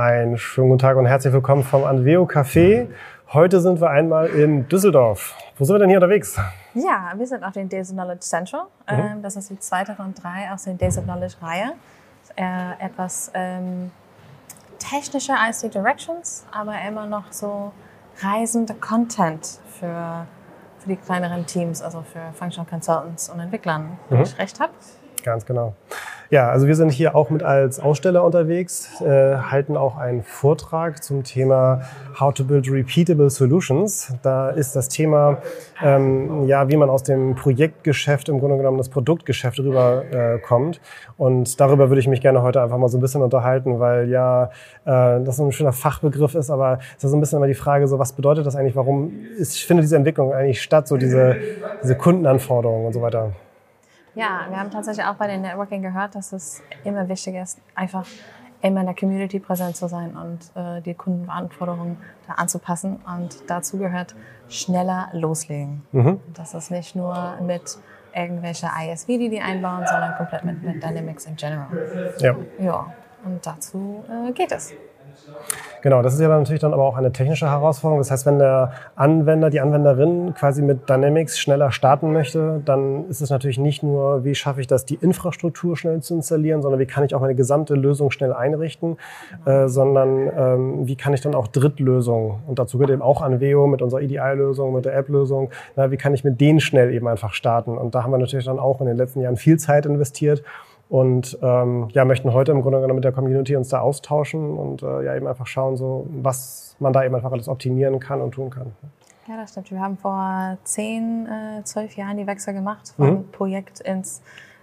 Einen schönen guten Tag und herzlich willkommen vom Anveo Café. Heute sind wir einmal in Düsseldorf. Wo sind wir denn hier unterwegs? Ja, wir sind auf dem Days of Knowledge Central. Mhm. Ähm, das ist die zweite von drei aus der Days of Knowledge Reihe. Äh, etwas ähm, technische IC Directions, aber immer noch so reisende Content für, für die kleineren Teams, also für Functional Consultants und Entwicklern, wenn mhm. ich recht habe. Ganz genau. Ja, also wir sind hier auch mit als Aussteller unterwegs, äh, halten auch einen Vortrag zum Thema How to Build Repeatable Solutions. Da ist das Thema, ähm, ja, wie man aus dem Projektgeschäft im Grunde genommen das Produktgeschäft rüber äh. Und darüber würde ich mich gerne heute einfach mal so ein bisschen unterhalten, weil ja, äh, das ein schöner Fachbegriff ist, aber es ist so ein bisschen immer die Frage, so was bedeutet das eigentlich, warum ist, findet diese Entwicklung eigentlich statt, so diese, diese Kundenanforderungen und so weiter. Ja, wir haben tatsächlich auch bei den Networking gehört, dass es immer wichtig ist, einfach immer in der Community präsent zu sein und äh, die Kundenanforderungen da anzupassen. Und dazu gehört schneller loslegen. Mhm. Das ist nicht nur mit irgendwelche ISV, die die einbauen, sondern komplett mit, mit Dynamics in general. Ja. Ja, und dazu äh, geht es. Genau, das ist ja dann natürlich dann aber auch eine technische Herausforderung. Das heißt, wenn der Anwender, die Anwenderin quasi mit Dynamics schneller starten möchte, dann ist es natürlich nicht nur, wie schaffe ich das, die Infrastruktur schnell zu installieren, sondern wie kann ich auch meine gesamte Lösung schnell einrichten, äh, sondern ähm, wie kann ich dann auch Drittlösungen, und dazu gehört eben auch Anveo mit unserer EDI-Lösung, mit der App-Lösung, wie kann ich mit denen schnell eben einfach starten. Und da haben wir natürlich dann auch in den letzten Jahren viel Zeit investiert, und ähm, ja, möchten heute im Grunde genommen mit der Community uns da austauschen und äh, ja eben einfach schauen, so was man da eben einfach alles optimieren kann und tun kann. Ja, das stimmt. Wir haben vor zehn, äh, zwölf Jahren die Wechsel gemacht vom mhm. Projekt ins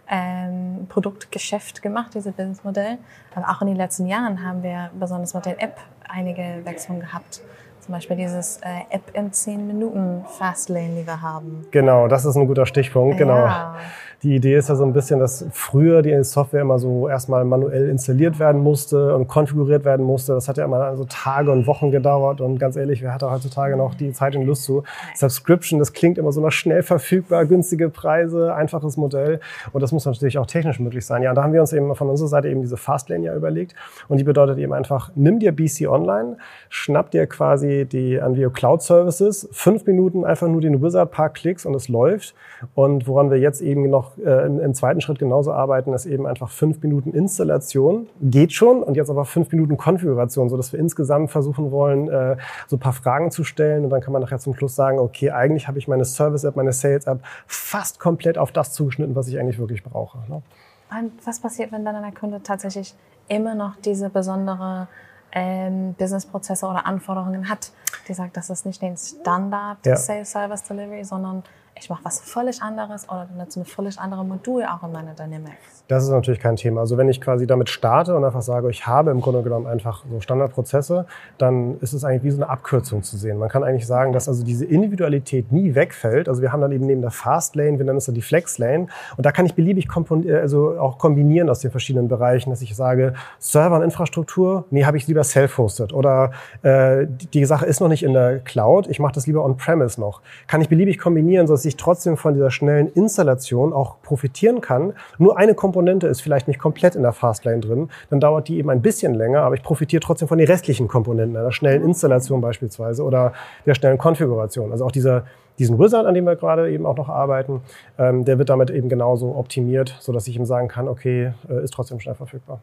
ähm, Produktgeschäft gemacht, dieses Businessmodell. Aber auch in den letzten Jahren haben wir besonders mit der App einige Wechseln gehabt. Zum Beispiel dieses äh, App in 10 Minuten Fastlane, die wir haben. Genau, das ist ein guter Stichpunkt. Genau. Ja. Die Idee ist ja so ein bisschen, dass früher die Software immer so erstmal manuell installiert werden musste und konfiguriert werden musste. Das hat ja immer so Tage und Wochen gedauert und ganz ehrlich, wer hat da heutzutage noch die Zeit und Lust zu? Subscription, das klingt immer so nach schnell verfügbar, günstige Preise, einfaches Modell und das muss natürlich auch technisch möglich sein. Ja, und da haben wir uns eben von unserer Seite eben diese Fastlane ja überlegt und die bedeutet eben einfach, nimm dir BC Online, schnapp dir quasi die Anvio Cloud Services, fünf Minuten einfach nur den Wizard, paar Klicks und es läuft und woran wir jetzt eben noch noch äh, im, im, zweiten Schritt genauso arbeiten, ist eben einfach fünf Minuten Installation. Geht schon. Und jetzt aber fünf Minuten Konfiguration, sodass wir insgesamt versuchen wollen, äh, so ein paar Fragen zu stellen. Und dann kann man nachher zum Schluss sagen, okay, eigentlich habe ich meine Service-App, meine Sales-App fast komplett auf das zugeschnitten, was ich eigentlich wirklich brauche. Ne? Und was passiert, wenn dann ein Kunde tatsächlich immer noch diese besondere ähm, Businessprozesse oder Anforderungen hat? Die sagt, das ist nicht den Standard ja. Sales Service Delivery, sondern ich mache was völlig anderes oder benutze ein völlig anderes Modul auch in meiner Dynamics. Das ist natürlich kein Thema. Also wenn ich quasi damit starte und einfach sage, ich habe im Grunde genommen einfach so Standardprozesse, dann ist es eigentlich wie so eine Abkürzung zu sehen. Man kann eigentlich sagen, dass also diese Individualität nie wegfällt. Also wir haben dann eben neben der Fast Lane, wir nennen es dann die Flex Lane. Und da kann ich beliebig äh, also auch kombinieren aus den verschiedenen Bereichen, dass ich sage, Server und Infrastruktur, nee, habe ich lieber self-hosted. Oder äh, die Sache ist noch nicht in der Cloud, ich mache das lieber on-premise noch. Kann ich beliebig kombinieren, sodass ich trotzdem von dieser schnellen Installation auch profitieren kann. Nur eine Komponente ist vielleicht nicht komplett in der Fastlane drin, dann dauert die eben ein bisschen länger, aber ich profitiere trotzdem von den restlichen Komponenten, einer schnellen Installation beispielsweise oder der schnellen Konfiguration. Also auch dieser diesen Wizard, an dem wir gerade eben auch noch arbeiten, ähm, der wird damit eben genauso optimiert, sodass ich ihm sagen kann, okay, äh, ist trotzdem schnell verfügbar.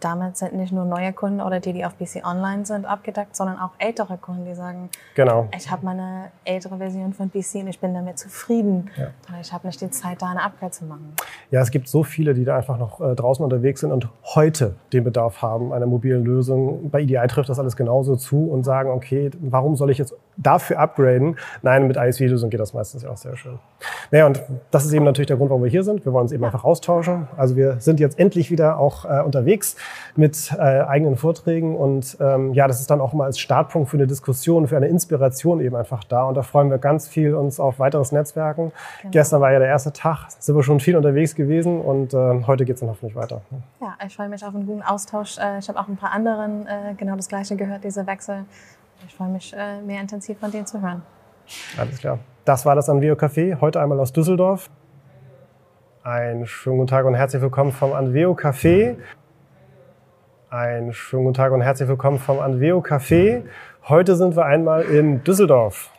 Damit sind nicht nur neue Kunden oder die, die auf PC Online sind, abgedeckt, sondern auch ältere Kunden, die sagen, genau. ich habe meine ältere Version von PC und ich bin damit zufrieden. Ja. Ich habe nicht die Zeit, da eine Upgrade zu machen. Ja, es gibt so viele, die da einfach noch äh, draußen unterwegs sind und heute den Bedarf haben einer mobilen Lösung. Bei EDI trifft das alles genauso zu und sagen, okay, warum soll ich jetzt dafür upgraden? Nein, mit ISV Videos und geht das meistens ja auch sehr schön. Naja, und das ist eben natürlich der Grund, warum wir hier sind. Wir wollen uns eben einfach austauschen. Also wir sind jetzt endlich wieder auch äh, unterwegs mit äh, eigenen Vorträgen und ähm, ja, das ist dann auch mal als Startpunkt für eine Diskussion, für eine Inspiration eben einfach da. Und da freuen wir ganz viel uns auf weiteres Netzwerken. Genau. Gestern war ja der erste Tag, sind wir schon viel unterwegs gewesen und äh, heute geht es dann hoffentlich weiter. Ja, ich freue mich auf einen guten Austausch. Äh, ich habe auch ein paar anderen äh, genau das Gleiche gehört, diese Wechsel. Ich freue mich, äh, mehr intensiv von denen zu hören. Alles klar. Das war das Anveo Café, heute einmal aus Düsseldorf. Einen schönen guten Tag und herzlich willkommen vom Anveo Café. Einen schönen guten Tag und herzlich willkommen vom Anveo Café. Heute sind wir einmal in Düsseldorf.